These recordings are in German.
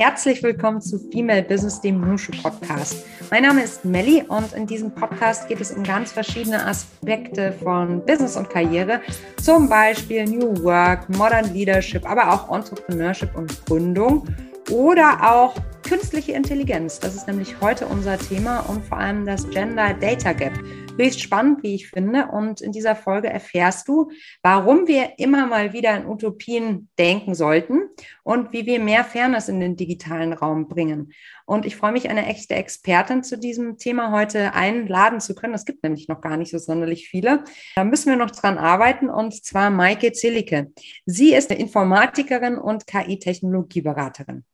Herzlich willkommen zu Female Business, dem Nushu Podcast. Mein Name ist Melly und in diesem Podcast geht es um ganz verschiedene Aspekte von Business und Karriere, zum Beispiel New Work, Modern Leadership, aber auch Entrepreneurship und Gründung oder auch künstliche Intelligenz. Das ist nämlich heute unser Thema und vor allem das Gender Data Gap höchst spannend, wie ich finde. Und in dieser Folge erfährst du, warum wir immer mal wieder in Utopien denken sollten und wie wir mehr Fairness in den digitalen Raum bringen. Und ich freue mich, eine echte Expertin zu diesem Thema heute einladen zu können. Es gibt nämlich noch gar nicht so sonderlich viele. Da müssen wir noch dran arbeiten und zwar Maike Zillicke. Sie ist Informatikerin und KI-Technologieberaterin.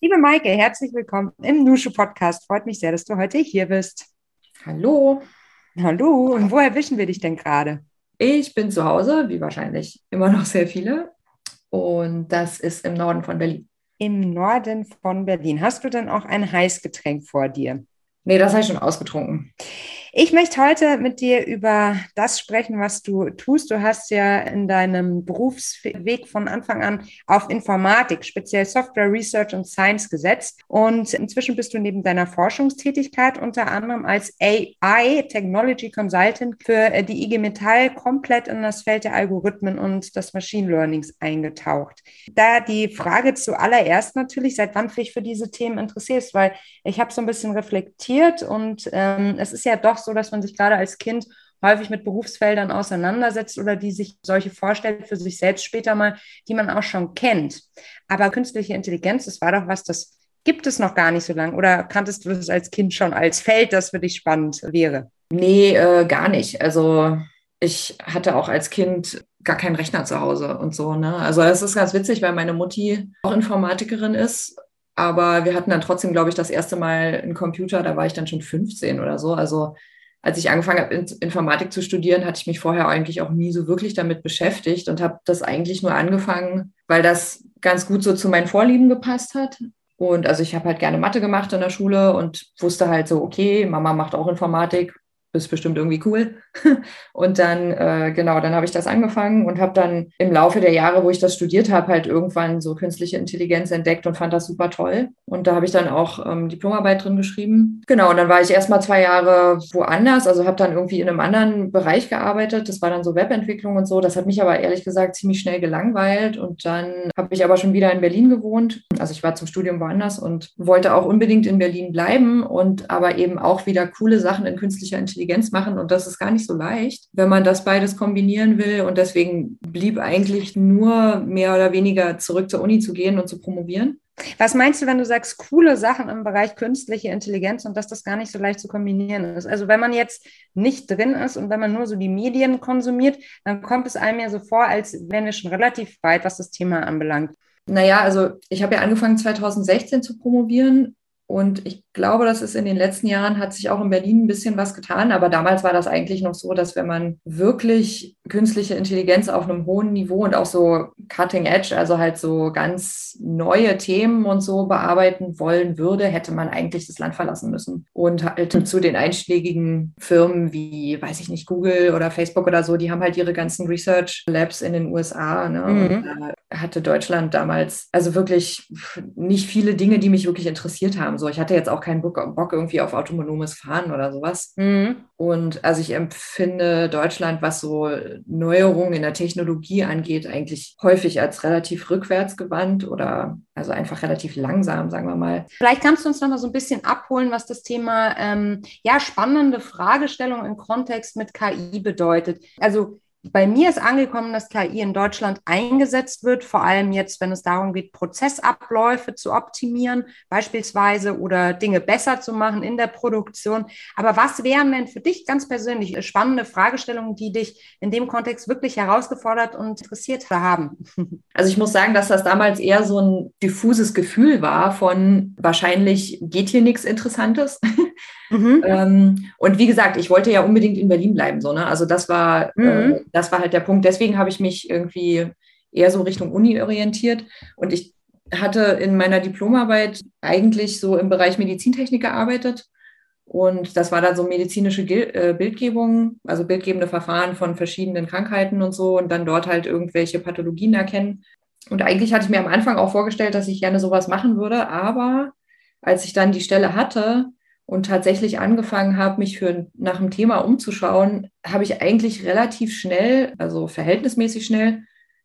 Liebe Maike, herzlich willkommen im Nusche Podcast. Freut mich sehr, dass du heute hier bist. Hallo. Hallo. Und wo erwischen wir dich denn gerade? Ich bin zu Hause, wie wahrscheinlich immer noch sehr viele. Und das ist im Norden von Berlin. Im Norden von Berlin. Hast du denn auch ein Heißgetränk vor dir? Nee, das habe ich schon ausgetrunken. Ich möchte heute mit dir über das sprechen, was du tust. Du hast ja in deinem Berufsweg von Anfang an auf Informatik, speziell Software Research und Science gesetzt. Und inzwischen bist du neben deiner Forschungstätigkeit unter anderem als AI Technology Consultant für die IG Metall komplett in das Feld der Algorithmen und des Machine Learnings eingetaucht. Da die Frage zuallererst natürlich, seit wann du dich für diese Themen interessierst, weil ich habe so ein bisschen reflektiert und ähm, es ist ja doch so, dass man sich gerade als Kind häufig mit Berufsfeldern auseinandersetzt oder die sich solche vorstellt für sich selbst später mal, die man auch schon kennt. Aber künstliche Intelligenz, das war doch was, das gibt es noch gar nicht so lange. Oder kanntest du das als Kind schon als Feld, das für dich spannend wäre? Nee, äh, gar nicht. Also ich hatte auch als Kind gar keinen Rechner zu Hause und so. Ne? Also das ist ganz witzig, weil meine Mutti auch Informatikerin ist aber wir hatten dann trotzdem, glaube ich, das erste Mal einen Computer, da war ich dann schon 15 oder so. Also als ich angefangen habe, Informatik zu studieren, hatte ich mich vorher eigentlich auch nie so wirklich damit beschäftigt und habe das eigentlich nur angefangen, weil das ganz gut so zu meinen Vorlieben gepasst hat. Und also ich habe halt gerne Mathe gemacht in der Schule und wusste halt so, okay, Mama macht auch Informatik, ist bestimmt irgendwie cool. Und dann, äh, genau, dann habe ich das angefangen und habe dann im Laufe der Jahre, wo ich das studiert habe, halt irgendwann so künstliche Intelligenz entdeckt und fand das super toll. Und da habe ich dann auch ähm, Diplomarbeit drin geschrieben. Genau, und dann war ich erstmal zwei Jahre woanders, also habe dann irgendwie in einem anderen Bereich gearbeitet. Das war dann so Webentwicklung und so. Das hat mich aber ehrlich gesagt ziemlich schnell gelangweilt. Und dann habe ich aber schon wieder in Berlin gewohnt. Also ich war zum Studium woanders und wollte auch unbedingt in Berlin bleiben und aber eben auch wieder coole Sachen in künstlicher Intelligenz Intelligenz machen und das ist gar nicht so leicht, wenn man das beides kombinieren will. Und deswegen blieb eigentlich nur mehr oder weniger zurück zur Uni zu gehen und zu promovieren. Was meinst du, wenn du sagst, coole Sachen im Bereich künstliche Intelligenz und dass das gar nicht so leicht zu kombinieren ist? Also wenn man jetzt nicht drin ist und wenn man nur so die Medien konsumiert, dann kommt es einem ja so vor, als wären wir schon relativ weit, was das Thema anbelangt. Naja, also ich habe ja angefangen 2016 zu promovieren und ich glaube, das ist in den letzten Jahren hat sich auch in Berlin ein bisschen was getan. Aber damals war das eigentlich noch so, dass wenn man wirklich künstliche Intelligenz auf einem hohen Niveau und auch so cutting edge, also halt so ganz neue Themen und so bearbeiten wollen würde, hätte man eigentlich das Land verlassen müssen. Und halt zu den einschlägigen Firmen wie, weiß ich nicht, Google oder Facebook oder so, die haben halt ihre ganzen Research Labs in den USA. Ne? Mhm. da hatte Deutschland damals also wirklich nicht viele Dinge, die mich wirklich interessiert haben. So, ich hatte jetzt auch keinen Bock, Bock irgendwie auf autonomes Fahren oder sowas. Mhm. Und also ich empfinde Deutschland, was so Neuerungen in der Technologie angeht, eigentlich häufig als relativ rückwärtsgewandt oder also einfach relativ langsam, sagen wir mal. Vielleicht kannst du uns noch mal so ein bisschen abholen, was das Thema ähm, ja spannende Fragestellung im Kontext mit KI bedeutet. Also bei mir ist angekommen, dass KI in Deutschland eingesetzt wird, vor allem jetzt, wenn es darum geht, Prozessabläufe zu optimieren, beispielsweise oder Dinge besser zu machen in der Produktion. Aber was wären denn für dich ganz persönlich spannende Fragestellungen, die dich in dem Kontext wirklich herausgefordert und interessiert haben? Also ich muss sagen, dass das damals eher so ein diffuses Gefühl war von wahrscheinlich geht hier nichts Interessantes. Mhm. Ähm, und wie gesagt, ich wollte ja unbedingt in Berlin bleiben, so, ne? Also das war, mhm. äh, das war halt der Punkt. Deswegen habe ich mich irgendwie eher so Richtung Uni orientiert. Und ich hatte in meiner Diplomarbeit eigentlich so im Bereich Medizintechnik gearbeitet. Und das war dann so medizinische äh, Bildgebung, also bildgebende Verfahren von verschiedenen Krankheiten und so und dann dort halt irgendwelche Pathologien erkennen. Und eigentlich hatte ich mir am Anfang auch vorgestellt, dass ich gerne sowas machen würde, aber als ich dann die Stelle hatte und tatsächlich angefangen habe, mich für nach einem Thema umzuschauen, habe ich eigentlich relativ schnell, also verhältnismäßig schnell,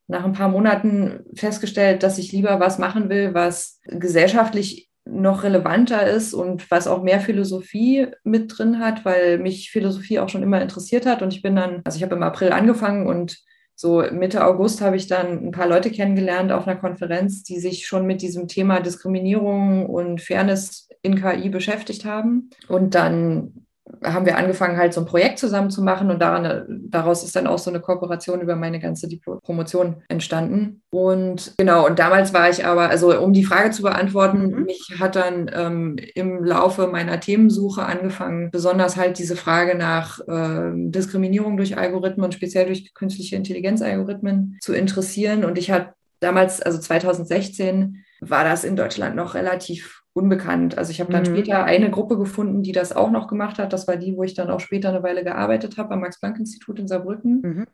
nach ein paar Monaten festgestellt, dass ich lieber was machen will, was gesellschaftlich noch relevanter ist und was auch mehr Philosophie mit drin hat, weil mich Philosophie auch schon immer interessiert hat. Und ich bin dann, also ich habe im April angefangen und so Mitte August habe ich dann ein paar Leute kennengelernt auf einer Konferenz, die sich schon mit diesem Thema Diskriminierung und Fairness in KI beschäftigt haben. Und dann haben wir angefangen, halt so ein Projekt zusammen zu machen und daran, daraus ist dann auch so eine Kooperation über meine ganze Promotion entstanden. Und genau, und damals war ich aber, also um die Frage zu beantworten, mhm. mich hat dann ähm, im Laufe meiner Themensuche angefangen, besonders halt diese Frage nach äh, Diskriminierung durch Algorithmen und speziell durch künstliche Intelligenzalgorithmen zu interessieren. Und ich hatte damals, also 2016, war das in Deutschland noch relativ unbekannt. Also ich habe dann mhm. später eine Gruppe gefunden, die das auch noch gemacht hat. Das war die, wo ich dann auch später eine Weile gearbeitet habe am Max-Planck-Institut in Saarbrücken. Mhm.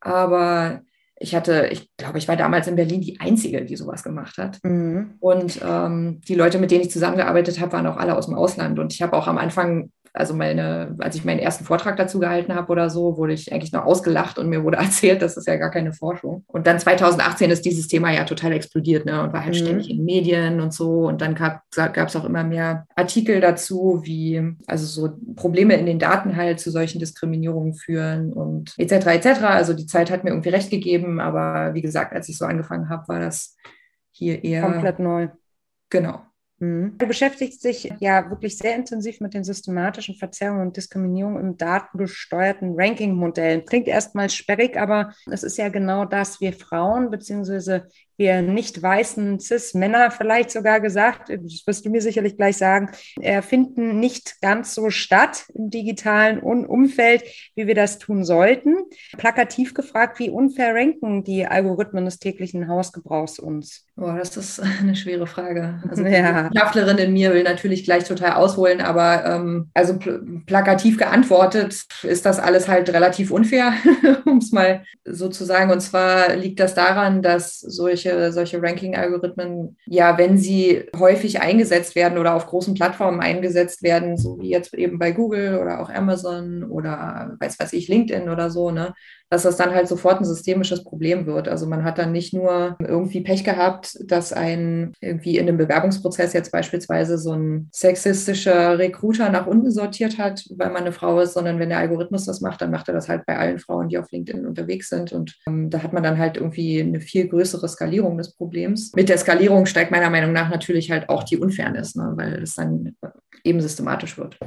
Aber ich hatte, ich glaube, ich war damals in Berlin die Einzige, die sowas gemacht hat. Mhm. Und ähm, die Leute, mit denen ich zusammengearbeitet habe, waren auch alle aus dem Ausland. Und ich habe auch am Anfang also meine, als ich meinen ersten Vortrag dazu gehalten habe oder so, wurde ich eigentlich noch ausgelacht und mir wurde erzählt, das ist ja gar keine Forschung. Und dann 2018 ist dieses Thema ja total explodiert ne, und war halt mhm. ständig in Medien und so. Und dann gab es auch immer mehr Artikel dazu, wie also so Probleme in den Daten halt zu solchen Diskriminierungen führen und etc. etc. Also die Zeit hat mir irgendwie recht gegeben, aber wie gesagt, als ich so angefangen habe, war das hier eher komplett neu. Genau. Mhm. Du beschäftigst dich ja wirklich sehr intensiv mit den systematischen Verzerrungen und Diskriminierungen im datengesteuerten Ranking-Modell. Klingt erstmal sperrig, aber es ist ja genau das. Wir Frauen beziehungsweise wir nicht weißen Cis-Männer vielleicht sogar gesagt, das wirst du mir sicherlich gleich sagen, finden nicht ganz so statt im digitalen Umfeld, wie wir das tun sollten. Plakativ gefragt, wie unfair ranken die Algorithmen des täglichen Hausgebrauchs uns? Boah, das ist eine schwere Frage. Also ja. die Wissenschaftlerin in mir will natürlich gleich total ausholen, aber ähm, also pl plakativ geantwortet ist das alles halt relativ unfair, um es mal so zu sagen. Und zwar liegt das daran, dass solche solche, solche Ranking-Algorithmen, ja, wenn sie häufig eingesetzt werden oder auf großen Plattformen eingesetzt werden, so wie jetzt eben bei Google oder auch Amazon oder weiß was ich, LinkedIn oder so, ne, dass das dann halt sofort ein systemisches Problem wird. Also man hat dann nicht nur irgendwie Pech gehabt, dass ein irgendwie in einem Bewerbungsprozess jetzt beispielsweise so ein sexistischer Recruiter nach unten sortiert hat, weil man eine Frau ist, sondern wenn der Algorithmus das macht, dann macht er das halt bei allen Frauen, die auf LinkedIn unterwegs sind. Und ähm, da hat man dann halt irgendwie eine viel größere Skalierung des Problems. Mit der Skalierung steigt meiner Meinung nach natürlich halt auch die Unfairness, ne, weil es dann eben systematisch wird.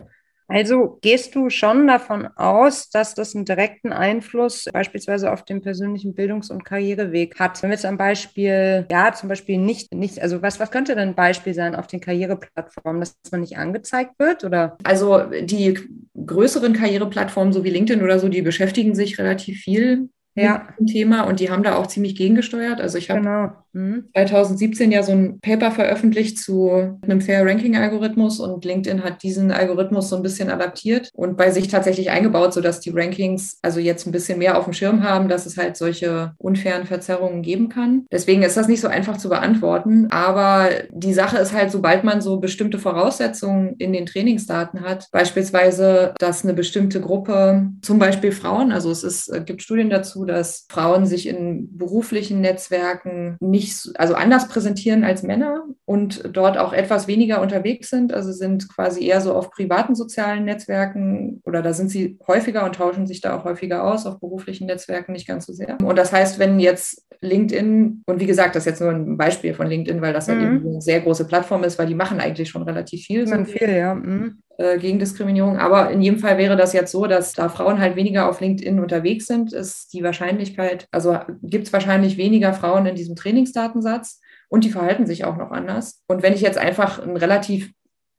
Also gehst du schon davon aus, dass das einen direkten Einfluss beispielsweise auf den persönlichen Bildungs- und Karriereweg hat? Wenn wir jetzt ein Beispiel, ja, zum Beispiel nicht, nicht, also was, was könnte denn ein Beispiel sein auf den Karriereplattformen, dass man nicht angezeigt wird oder? Also die größeren Karriereplattformen, so wie LinkedIn oder so, die beschäftigen sich relativ viel ja. mit dem Thema und die haben da auch ziemlich gegengesteuert. Also ich habe genau. Mhm. 2017 ja so ein Paper veröffentlicht zu einem Fair Ranking Algorithmus und LinkedIn hat diesen Algorithmus so ein bisschen adaptiert und bei sich tatsächlich eingebaut, sodass die Rankings also jetzt ein bisschen mehr auf dem Schirm haben, dass es halt solche unfairen Verzerrungen geben kann. Deswegen ist das nicht so einfach zu beantworten, aber die Sache ist halt, sobald man so bestimmte Voraussetzungen in den Trainingsdaten hat, beispielsweise, dass eine bestimmte Gruppe, zum Beispiel Frauen, also es ist, gibt Studien dazu, dass Frauen sich in beruflichen Netzwerken nicht, also anders präsentieren als Männer und dort auch etwas weniger unterwegs sind. Also sind quasi eher so auf privaten sozialen Netzwerken oder da sind sie häufiger und tauschen sich da auch häufiger aus, auf beruflichen Netzwerken nicht ganz so sehr. Und das heißt, wenn jetzt LinkedIn, und wie gesagt, das ist jetzt nur ein Beispiel von LinkedIn, weil das mhm. halt eben eine sehr große Plattform ist, weil die machen eigentlich schon relativ viel. So viel, ja. Mhm. Äh, gegen Diskriminierung. Aber in jedem Fall wäre das jetzt so, dass da Frauen halt weniger auf LinkedIn unterwegs sind, ist die Wahrscheinlichkeit, also gibt es wahrscheinlich weniger Frauen in diesem Trainingsdatensatz und die verhalten sich auch noch anders. Und wenn ich jetzt einfach ein relativ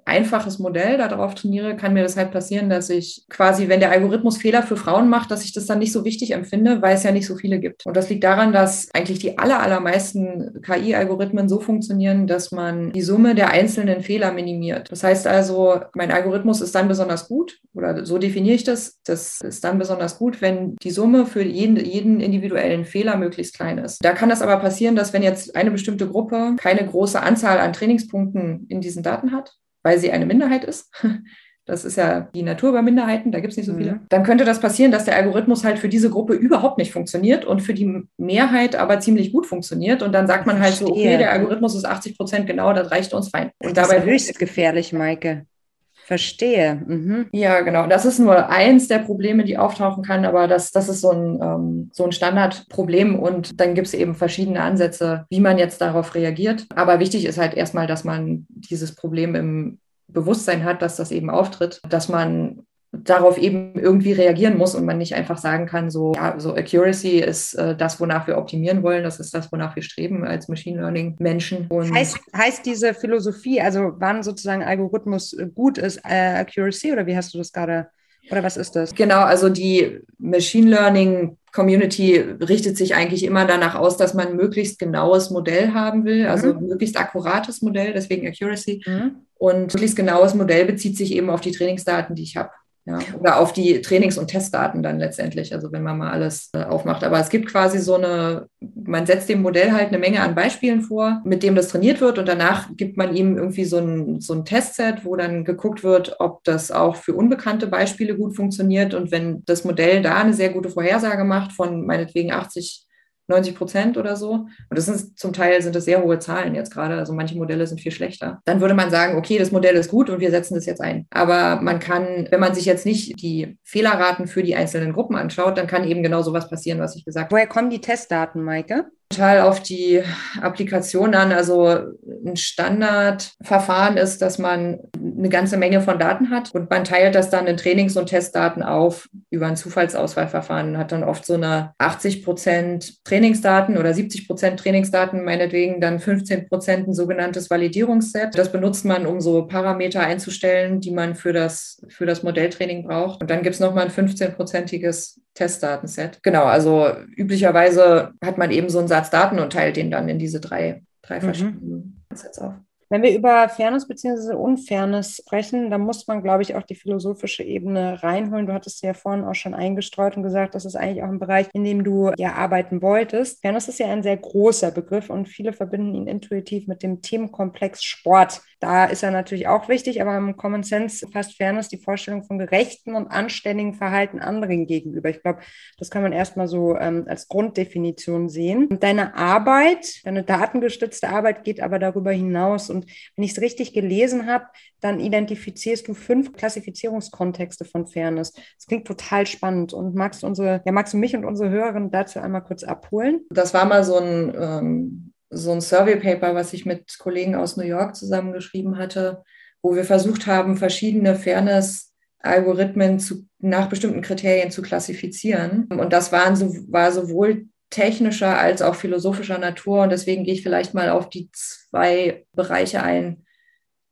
einfaches Modell darauf trainiere, kann mir das halt passieren, dass ich quasi, wenn der Algorithmus Fehler für Frauen macht, dass ich das dann nicht so wichtig empfinde, weil es ja nicht so viele gibt. Und das liegt daran, dass eigentlich die aller, allermeisten KI-Algorithmen so funktionieren, dass man die Summe der einzelnen Fehler minimiert. Das heißt also, mein Algorithmus ist dann besonders gut, oder so definiere ich das, das ist dann besonders gut, wenn die Summe für jeden, jeden individuellen Fehler möglichst klein ist. Da kann das aber passieren, dass wenn jetzt eine bestimmte Gruppe keine große Anzahl an Trainingspunkten in diesen Daten hat, weil sie eine Minderheit ist. Das ist ja die Natur bei Minderheiten, da gibt es nicht so viele. Mhm. Dann könnte das passieren, dass der Algorithmus halt für diese Gruppe überhaupt nicht funktioniert und für die Mehrheit aber ziemlich gut funktioniert. Und dann sagt man halt so, okay, der Algorithmus ist 80 Prozent genau, das reicht uns fein. Und das dabei ist höchst gefährlich, Maike. Verstehe. Mhm. Ja, genau. Das ist nur eins der Probleme, die auftauchen kann, aber das, das ist so ein, ähm, so ein Standardproblem und dann gibt es eben verschiedene Ansätze, wie man jetzt darauf reagiert. Aber wichtig ist halt erstmal, dass man dieses Problem im Bewusstsein hat, dass das eben auftritt, dass man darauf eben irgendwie reagieren muss und man nicht einfach sagen kann, so, ja, so Accuracy ist äh, das, wonach wir optimieren wollen, das ist das, wonach wir streben als Machine Learning Menschen. Und heißt, heißt diese Philosophie, also wann sozusagen Algorithmus gut ist, äh, Accuracy oder wie hast du das gerade, oder was ist das? Genau, also die Machine Learning Community richtet sich eigentlich immer danach aus, dass man ein möglichst genaues Modell haben will, also mhm. möglichst akkurates Modell, deswegen Accuracy. Mhm. Und möglichst genaues Modell bezieht sich eben auf die Trainingsdaten, die ich habe. Ja, oder auf die Trainings- und Testdaten dann letztendlich, also wenn man mal alles äh, aufmacht. Aber es gibt quasi so eine, man setzt dem Modell halt eine Menge an Beispielen vor, mit dem das trainiert wird und danach gibt man ihm irgendwie so ein, so ein Testset, wo dann geguckt wird, ob das auch für unbekannte Beispiele gut funktioniert. Und wenn das Modell da eine sehr gute Vorhersage macht von meinetwegen 80 90 Prozent oder so. Und das sind zum Teil sind das sehr hohe Zahlen jetzt gerade. Also manche Modelle sind viel schlechter. Dann würde man sagen, okay, das Modell ist gut und wir setzen das jetzt ein. Aber man kann, wenn man sich jetzt nicht die Fehlerraten für die einzelnen Gruppen anschaut, dann kann eben genau sowas passieren, was ich gesagt habe. Woher kommen die Testdaten, Maike? Total auf die Applikation an. Also ein Standardverfahren ist, dass man eine ganze Menge von Daten hat und man teilt das dann in Trainings- und Testdaten auf über ein Zufallsauswahlverfahren. Hat dann oft so eine 80 Prozent Trainingsdaten oder 70 Prozent Trainingsdaten, meinetwegen dann 15 Prozent ein sogenanntes Validierungsset. Das benutzt man, um so Parameter einzustellen, die man für das, für das Modelltraining braucht. Und dann gibt es nochmal ein 15-prozentiges Testdatenset. Genau, also üblicherweise hat man eben so einen Satz Daten und teilt den dann in diese drei, drei mhm. verschiedenen Sets auf. Wenn wir über Fairness bzw. Unfairness sprechen, dann muss man, glaube ich, auch die philosophische Ebene reinholen. Du hattest ja vorhin auch schon eingestreut und gesagt, das ist eigentlich auch ein Bereich, in dem du ja arbeiten wolltest. Fairness ist ja ein sehr großer Begriff und viele verbinden ihn intuitiv mit dem Themenkomplex Sport. Da ist er natürlich auch wichtig, aber im Common Sense fasst Fairness die Vorstellung von gerechten und anständigen Verhalten anderen gegenüber. Ich glaube, das kann man erstmal so ähm, als Grunddefinition sehen. Und deine Arbeit, deine datengestützte Arbeit geht aber darüber hinaus. Und wenn ich es richtig gelesen habe, dann identifizierst du fünf Klassifizierungskontexte von Fairness. Das klingt total spannend. Und magst du unsere, ja, magst du mich und unsere Hörerinnen dazu einmal kurz abholen? Das war mal so ein ähm so ein Survey-Paper, was ich mit Kollegen aus New York zusammengeschrieben hatte, wo wir versucht haben, verschiedene Fairness-Algorithmen zu, nach bestimmten Kriterien zu klassifizieren. Und das waren so, war sowohl technischer als auch philosophischer Natur. Und deswegen gehe ich vielleicht mal auf die zwei Bereiche ein,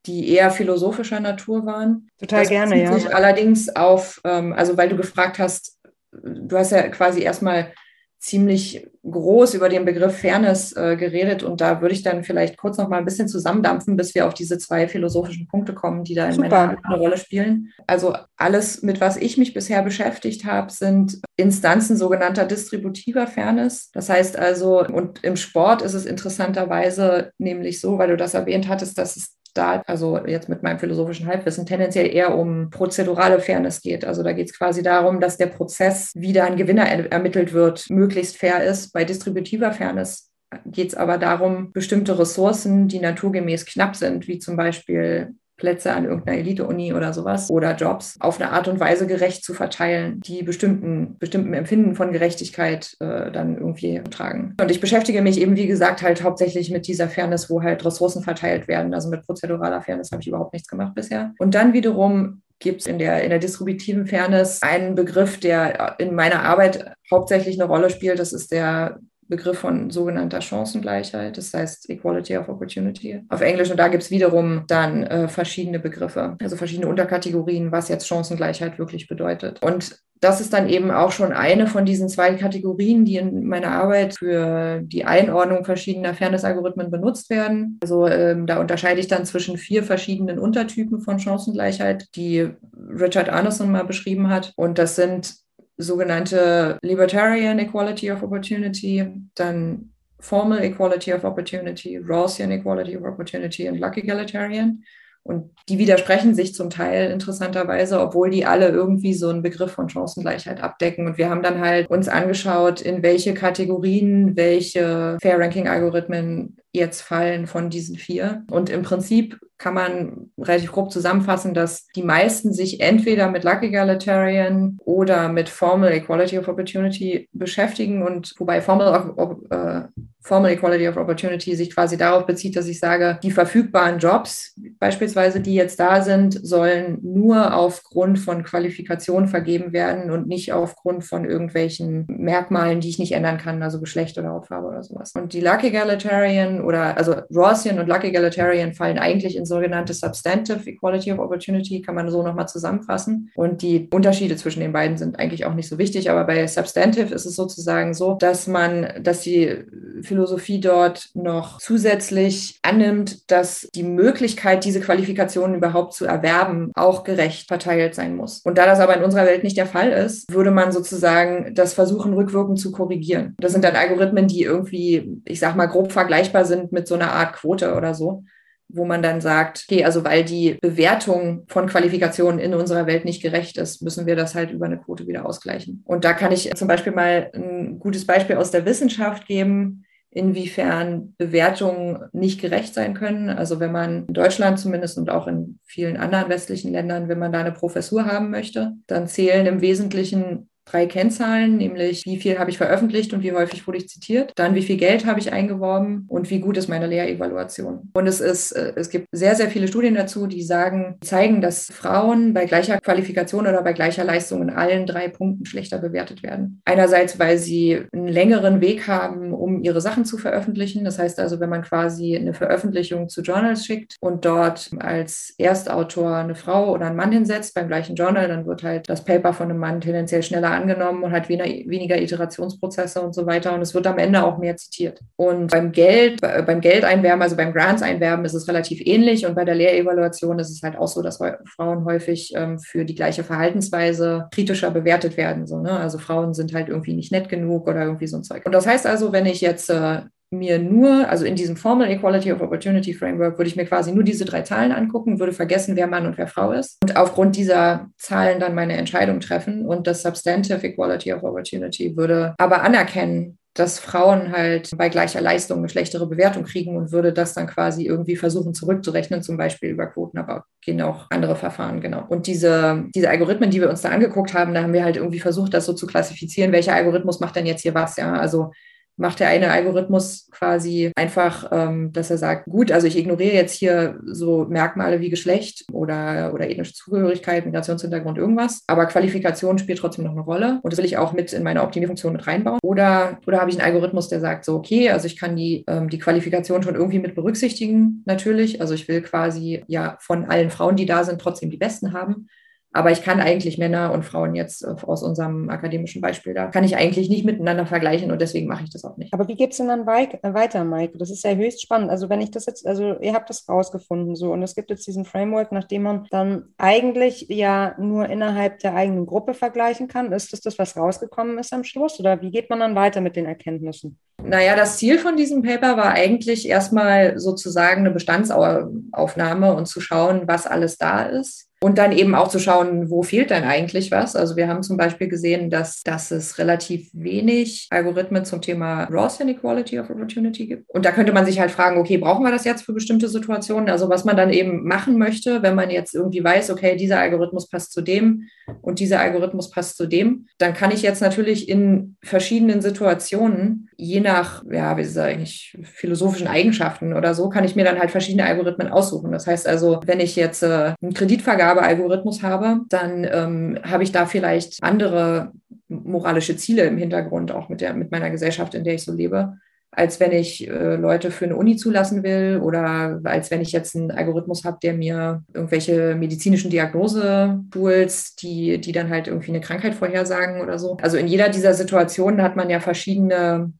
die eher philosophischer Natur waren. Total das gerne, ja. Allerdings auf, ähm, also weil du gefragt hast, du hast ja quasi erstmal ziemlich groß über den Begriff Fairness äh, geredet und da würde ich dann vielleicht kurz noch mal ein bisschen zusammendampfen, bis wir auf diese zwei philosophischen Punkte kommen, die da in Super. meiner eine Rolle spielen. Also alles, mit was ich mich bisher beschäftigt habe, sind Instanzen sogenannter distributiver Fairness. Das heißt also, und im Sport ist es interessanterweise nämlich so, weil du das erwähnt hattest, dass es da, also jetzt mit meinem philosophischen Halbwissen, tendenziell eher um prozedurale Fairness geht. Also da geht es quasi darum, dass der Prozess, wie da ein Gewinner er ermittelt wird, möglichst fair ist. Bei distributiver Fairness geht es aber darum, bestimmte Ressourcen, die naturgemäß knapp sind, wie zum Beispiel Plätze an irgendeiner Elite-Uni oder sowas oder Jobs auf eine Art und Weise gerecht zu verteilen, die bestimmten, bestimmten Empfinden von Gerechtigkeit äh, dann irgendwie tragen. Und ich beschäftige mich eben, wie gesagt, halt hauptsächlich mit dieser Fairness, wo halt Ressourcen verteilt werden. Also mit prozeduraler Fairness habe ich überhaupt nichts gemacht bisher. Und dann wiederum gibt es in der, in der distributiven Fairness einen Begriff, der in meiner Arbeit hauptsächlich eine Rolle spielt. Das ist der Begriff von sogenannter Chancengleichheit, das heißt Equality of Opportunity auf Englisch. Und da gibt es wiederum dann äh, verschiedene Begriffe, also verschiedene Unterkategorien, was jetzt Chancengleichheit wirklich bedeutet. Und das ist dann eben auch schon eine von diesen zwei Kategorien, die in meiner Arbeit für die Einordnung verschiedener Fairness-Algorithmen benutzt werden. Also ähm, da unterscheide ich dann zwischen vier verschiedenen Untertypen von Chancengleichheit, die Richard Arneson mal beschrieben hat. Und das sind sogenannte Libertarian Equality of Opportunity, dann Formal Equality of Opportunity, Rawlsian Equality of Opportunity und Luck Egalitarian. Und die widersprechen sich zum Teil interessanterweise, obwohl die alle irgendwie so einen Begriff von Chancengleichheit abdecken. Und wir haben dann halt uns angeschaut, in welche Kategorien welche Fair Ranking Algorithmen jetzt fallen von diesen vier. Und im Prinzip kann man relativ grob zusammenfassen, dass die meisten sich entweder mit Luck Egalitarian oder mit Formal Equality of Opportunity beschäftigen und wobei Formal, äh, Formal Equality of Opportunity sich quasi darauf bezieht, dass ich sage, die verfügbaren Jobs beispielsweise, die jetzt da sind, sollen nur aufgrund von Qualifikation vergeben werden und nicht aufgrund von irgendwelchen Merkmalen, die ich nicht ändern kann, also Geschlecht oder Hautfarbe oder sowas. Und die Luck Egalitarian oder also Rawlsian und Luck Egalitarian fallen eigentlich in sogenannte Substantive Equality of Opportunity, kann man so nochmal zusammenfassen. Und die Unterschiede zwischen den beiden sind eigentlich auch nicht so wichtig, aber bei Substantive ist es sozusagen so, dass man, dass die Philosophie dort noch zusätzlich annimmt, dass die Möglichkeit, diese Qualifikationen überhaupt zu erwerben, auch gerecht verteilt sein muss. Und da das aber in unserer Welt nicht der Fall ist, würde man sozusagen das versuchen, rückwirkend zu korrigieren. Das sind dann Algorithmen, die irgendwie, ich sag mal, grob vergleichbar sind mit so einer Art Quote oder so wo man dann sagt, okay, also weil die Bewertung von Qualifikationen in unserer Welt nicht gerecht ist, müssen wir das halt über eine Quote wieder ausgleichen. Und da kann ich zum Beispiel mal ein gutes Beispiel aus der Wissenschaft geben inwiefern Bewertungen nicht gerecht sein können. Also wenn man in Deutschland zumindest und auch in vielen anderen westlichen Ländern, wenn man da eine Professur haben möchte, dann zählen im Wesentlichen drei Kennzahlen, nämlich wie viel habe ich veröffentlicht und wie häufig wurde ich zitiert, dann wie viel Geld habe ich eingeworben und wie gut ist meine Lehrevaluation. Und es ist, äh, es gibt sehr, sehr viele Studien dazu, die sagen, zeigen, dass Frauen bei gleicher Qualifikation oder bei gleicher Leistung in allen drei Punkten schlechter bewertet werden. Einerseits, weil sie einen längeren Weg haben, um ihre Sachen zu veröffentlichen. Das heißt also, wenn man quasi eine Veröffentlichung zu Journals schickt und dort als Erstautor eine Frau oder einen Mann hinsetzt beim gleichen Journal, dann wird halt das Paper von einem Mann tendenziell schneller angenommen und hat weniger, Iterationsprozesse und so weiter. Und es wird am Ende auch mehr zitiert. Und beim Geld, beim Geldeinwerben, also beim Grants einwerben, ist es relativ ähnlich. Und bei der Lehrevaluation ist es halt auch so, dass Frauen häufig ähm, für die gleiche Verhaltensweise kritischer bewertet werden. So, ne? Also Frauen sind halt irgendwie nicht nett genug oder irgendwie so ein Zeug. Und das heißt also, wenn ich jetzt äh, mir nur, also in diesem Formal Equality of Opportunity Framework, würde ich mir quasi nur diese drei Zahlen angucken, würde vergessen, wer Mann und wer Frau ist und aufgrund dieser Zahlen dann meine Entscheidung treffen. Und das Substantive Equality of Opportunity würde aber anerkennen, dass Frauen halt bei gleicher Leistung eine schlechtere Bewertung kriegen und würde das dann quasi irgendwie versuchen zurückzurechnen, zum Beispiel über Quoten, aber gehen auch andere Verfahren, genau. Und diese, diese Algorithmen, die wir uns da angeguckt haben, da haben wir halt irgendwie versucht, das so zu klassifizieren, welcher Algorithmus macht denn jetzt hier was, ja. Also macht der eine Algorithmus quasi einfach, ähm, dass er sagt, gut, also ich ignoriere jetzt hier so Merkmale wie Geschlecht oder, oder ethnische Zugehörigkeit, Migrationshintergrund, irgendwas, aber Qualifikation spielt trotzdem noch eine Rolle und das will ich auch mit in meine Optimierfunktion mit reinbauen. Oder, oder habe ich einen Algorithmus, der sagt so, okay, also ich kann die, ähm, die Qualifikation schon irgendwie mit berücksichtigen, natürlich. Also ich will quasi ja von allen Frauen, die da sind, trotzdem die Besten haben. Aber ich kann eigentlich Männer und Frauen jetzt äh, aus unserem akademischen Beispiel da, kann ich eigentlich nicht miteinander vergleichen und deswegen mache ich das auch nicht. Aber wie geht es denn dann äh, weiter, Mike? Das ist ja höchst spannend. Also wenn ich das jetzt, also ihr habt das rausgefunden so und es gibt jetzt diesen Framework, nachdem man dann eigentlich ja nur innerhalb der eigenen Gruppe vergleichen kann. Ist das das, was rausgekommen ist am Schluss oder wie geht man dann weiter mit den Erkenntnissen? Naja, das Ziel von diesem Paper war eigentlich erstmal sozusagen eine Bestandsaufnahme und zu schauen, was alles da ist. Und dann eben auch zu schauen, wo fehlt denn eigentlich was? Also wir haben zum Beispiel gesehen, dass, dass es relativ wenig Algorithmen zum Thema Ross Inequality of Opportunity gibt. Und da könnte man sich halt fragen, okay, brauchen wir das jetzt für bestimmte Situationen? Also was man dann eben machen möchte, wenn man jetzt irgendwie weiß, okay, dieser Algorithmus passt zu dem und dieser Algorithmus passt zu dem, dann kann ich jetzt natürlich in verschiedenen Situationen, je nach, ja, wie sage ich, philosophischen Eigenschaften oder so, kann ich mir dann halt verschiedene Algorithmen aussuchen. Das heißt also, wenn ich jetzt äh, einen Kreditvergabe Vergabealgorithmus habe, dann ähm, habe ich da vielleicht andere moralische Ziele im Hintergrund, auch mit, der, mit meiner Gesellschaft, in der ich so lebe, als wenn ich äh, Leute für eine Uni zulassen will oder als wenn ich jetzt einen Algorithmus habe, der mir irgendwelche medizinischen Diagnose-Tools, die, die dann halt irgendwie eine Krankheit vorhersagen oder so. Also in jeder dieser Situationen hat man ja verschiedene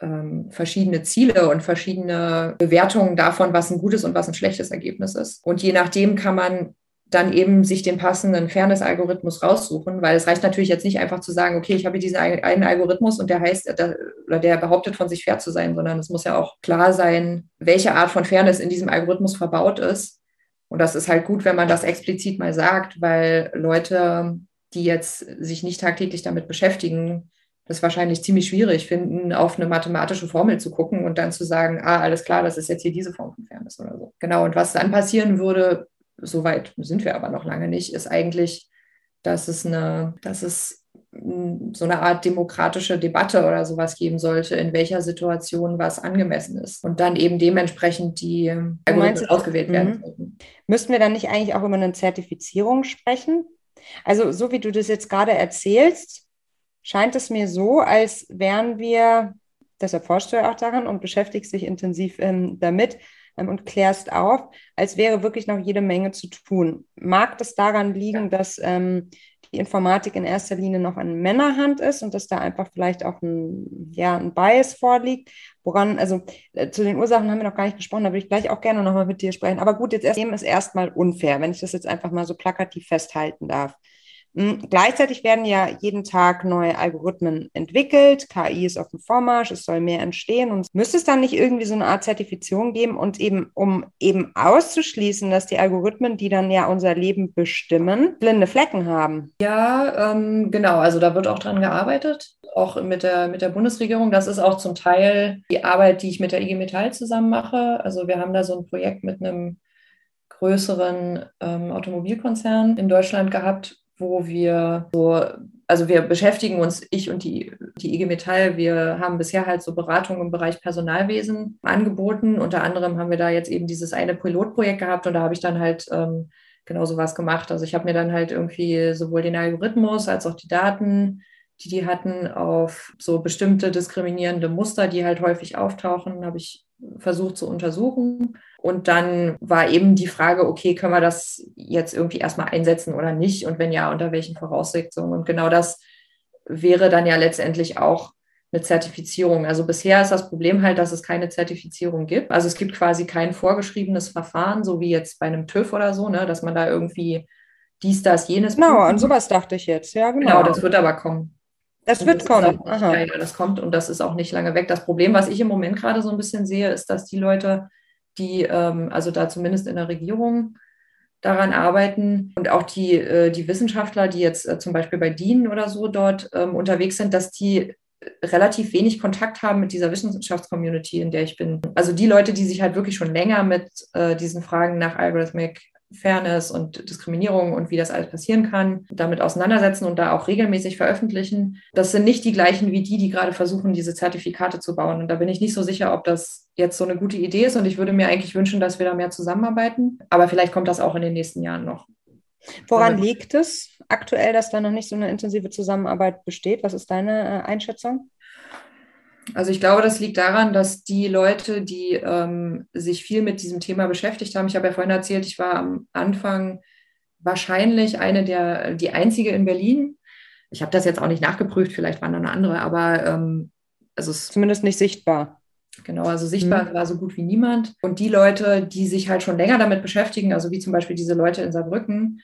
ähm, verschiedene Ziele und verschiedene Bewertungen davon, was ein gutes und was ein schlechtes Ergebnis ist. Und je nachdem kann man dann eben sich den passenden Fairness-Algorithmus raussuchen, weil es reicht natürlich jetzt nicht einfach zu sagen, okay, ich habe diesen einen Algorithmus und der heißt, oder der behauptet von sich fair zu sein, sondern es muss ja auch klar sein, welche Art von Fairness in diesem Algorithmus verbaut ist. Und das ist halt gut, wenn man das explizit mal sagt, weil Leute, die jetzt sich nicht tagtäglich damit beschäftigen, das wahrscheinlich ziemlich schwierig finden, auf eine mathematische Formel zu gucken und dann zu sagen, ah, alles klar, das ist jetzt hier diese Form von Fairness oder so. Genau, und was dann passieren würde, soweit sind wir aber noch lange nicht, ist eigentlich, dass es eine, dass es so eine Art demokratische Debatte oder sowas geben sollte, in welcher Situation was angemessen ist. Und dann eben dementsprechend die Algorithmen ausgewählt werden mhm. sollten. Müssten wir dann nicht eigentlich auch über eine Zertifizierung sprechen? Also so wie du das jetzt gerade erzählst, scheint es mir so, als wären wir, das erforscht du ja auch daran und beschäftigst dich intensiv ähm, damit, und klärst auf, als wäre wirklich noch jede Menge zu tun. Mag das daran liegen, dass ähm, die Informatik in erster Linie noch an Männerhand ist und dass da einfach vielleicht auch ein, ja, ein Bias vorliegt. Woran, also äh, zu den Ursachen haben wir noch gar nicht gesprochen, da würde ich gleich auch gerne nochmal mit dir sprechen. Aber gut, jetzt erst, ist erstmal unfair, wenn ich das jetzt einfach mal so plakativ festhalten darf. Hm, gleichzeitig werden ja jeden Tag neue Algorithmen entwickelt. KI ist auf dem Vormarsch, es soll mehr entstehen. Und müsste es dann nicht irgendwie so eine Art Zertifizierung geben und eben, um eben auszuschließen, dass die Algorithmen, die dann ja unser Leben bestimmen, blinde Flecken haben? Ja, ähm, genau. Also da wird auch dran gearbeitet, auch mit der, mit der Bundesregierung. Das ist auch zum Teil die Arbeit, die ich mit der IG Metall zusammen mache. Also wir haben da so ein Projekt mit einem größeren ähm, Automobilkonzern in Deutschland gehabt, wo wir so, also wir beschäftigen uns, ich und die, die IG Metall, wir haben bisher halt so Beratungen im Bereich Personalwesen angeboten. Unter anderem haben wir da jetzt eben dieses eine Pilotprojekt gehabt und da habe ich dann halt ähm, genau so was gemacht. Also ich habe mir dann halt irgendwie sowohl den Algorithmus als auch die Daten, die die hatten, auf so bestimmte diskriminierende Muster, die halt häufig auftauchen, habe ich versucht zu untersuchen und dann war eben die Frage, okay, können wir das jetzt irgendwie erstmal einsetzen oder nicht? Und wenn ja, unter welchen Voraussetzungen? Und genau das wäre dann ja letztendlich auch eine Zertifizierung. Also bisher ist das Problem halt, dass es keine Zertifizierung gibt. Also es gibt quasi kein vorgeschriebenes Verfahren, so wie jetzt bei einem TÜV oder so, ne, dass man da irgendwie dies, das, jenes. Genau, an sowas dachte ich jetzt. Ja, genau. Genau, das wird aber kommen. Das wird das kommen. Auch, ja, das kommt und das ist auch nicht lange weg. Das Problem, was ich im Moment gerade so ein bisschen sehe, ist, dass die Leute die ähm, also da zumindest in der Regierung daran arbeiten und auch die, äh, die Wissenschaftler, die jetzt äh, zum Beispiel bei DIN oder so dort ähm, unterwegs sind, dass die relativ wenig Kontakt haben mit dieser Wissenschaftscommunity, in der ich bin. Also die Leute, die sich halt wirklich schon länger mit äh, diesen Fragen nach Algorithmic Fairness und Diskriminierung und wie das alles passieren kann, damit auseinandersetzen und da auch regelmäßig veröffentlichen. Das sind nicht die gleichen wie die, die gerade versuchen, diese Zertifikate zu bauen. Und da bin ich nicht so sicher, ob das jetzt so eine gute Idee ist. Und ich würde mir eigentlich wünschen, dass wir da mehr zusammenarbeiten. Aber vielleicht kommt das auch in den nächsten Jahren noch. Woran liegt es aktuell, dass da noch nicht so eine intensive Zusammenarbeit besteht? Was ist deine äh, Einschätzung? Also ich glaube, das liegt daran, dass die Leute, die ähm, sich viel mit diesem Thema beschäftigt haben, ich habe ja vorhin erzählt, ich war am Anfang wahrscheinlich eine der, die einzige in Berlin. Ich habe das jetzt auch nicht nachgeprüft, vielleicht waren da eine andere, aber ähm, also es zumindest nicht sichtbar. Genau, also sichtbar mhm. war so gut wie niemand. Und die Leute, die sich halt schon länger damit beschäftigen, also wie zum Beispiel diese Leute in Saarbrücken,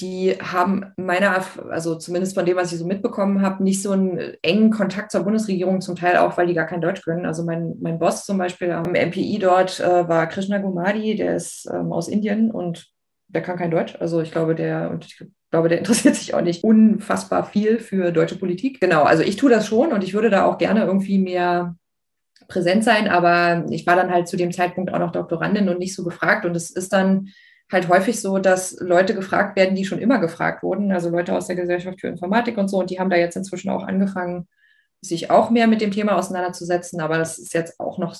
die haben meiner, also zumindest von dem, was ich so mitbekommen habe, nicht so einen engen Kontakt zur Bundesregierung, zum Teil auch, weil die gar kein Deutsch können. Also mein, mein Boss zum Beispiel am MPI dort äh, war Krishna Gumadi, der ist ähm, aus Indien und der kann kein Deutsch. Also ich glaube, der, und ich glaube, der interessiert sich auch nicht unfassbar viel für deutsche Politik. Genau, also ich tue das schon und ich würde da auch gerne irgendwie mehr präsent sein, aber ich war dann halt zu dem Zeitpunkt auch noch Doktorandin und nicht so gefragt und es ist dann halt häufig so, dass Leute gefragt werden, die schon immer gefragt wurden, also Leute aus der Gesellschaft für Informatik und so, und die haben da jetzt inzwischen auch angefangen, sich auch mehr mit dem Thema auseinanderzusetzen, aber das ist jetzt auch noch,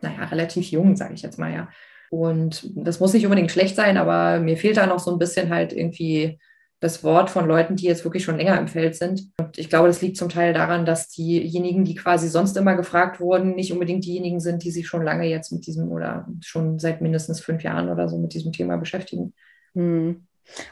naja, relativ jung, sage ich jetzt mal, ja. Und das muss nicht unbedingt schlecht sein, aber mir fehlt da noch so ein bisschen halt irgendwie das Wort von Leuten, die jetzt wirklich schon länger im Feld sind. Und ich glaube, das liegt zum Teil daran, dass diejenigen, die quasi sonst immer gefragt wurden, nicht unbedingt diejenigen sind, die sich schon lange jetzt mit diesem oder schon seit mindestens fünf Jahren oder so mit diesem Thema beschäftigen. Hm.